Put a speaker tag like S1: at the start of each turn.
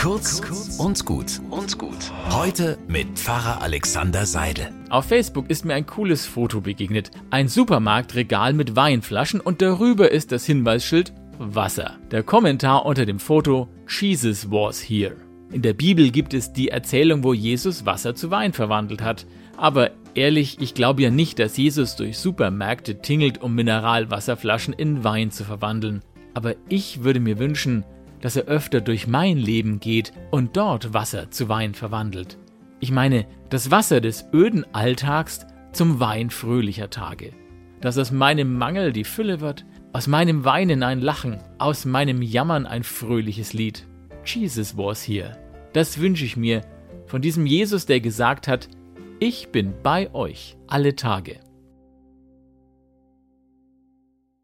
S1: Kurz und gut und gut. Heute mit Pfarrer Alexander Seidel.
S2: Auf Facebook ist mir ein cooles Foto begegnet. Ein Supermarktregal mit Weinflaschen und darüber ist das Hinweisschild Wasser. Der Kommentar unter dem Foto Jesus was here. In der Bibel gibt es die Erzählung, wo Jesus Wasser zu Wein verwandelt hat. Aber ehrlich, ich glaube ja nicht, dass Jesus durch Supermärkte tingelt, um Mineralwasserflaschen in Wein zu verwandeln. Aber ich würde mir wünschen, dass er öfter durch mein Leben geht und dort Wasser zu Wein verwandelt. Ich meine, das Wasser des öden Alltags zum Wein fröhlicher Tage. Dass aus meinem Mangel die Fülle wird, aus meinem Weinen ein Lachen, aus meinem Jammern ein fröhliches Lied. Jesus was hier. Das wünsche ich mir von diesem Jesus, der gesagt hat, ich bin bei euch alle Tage.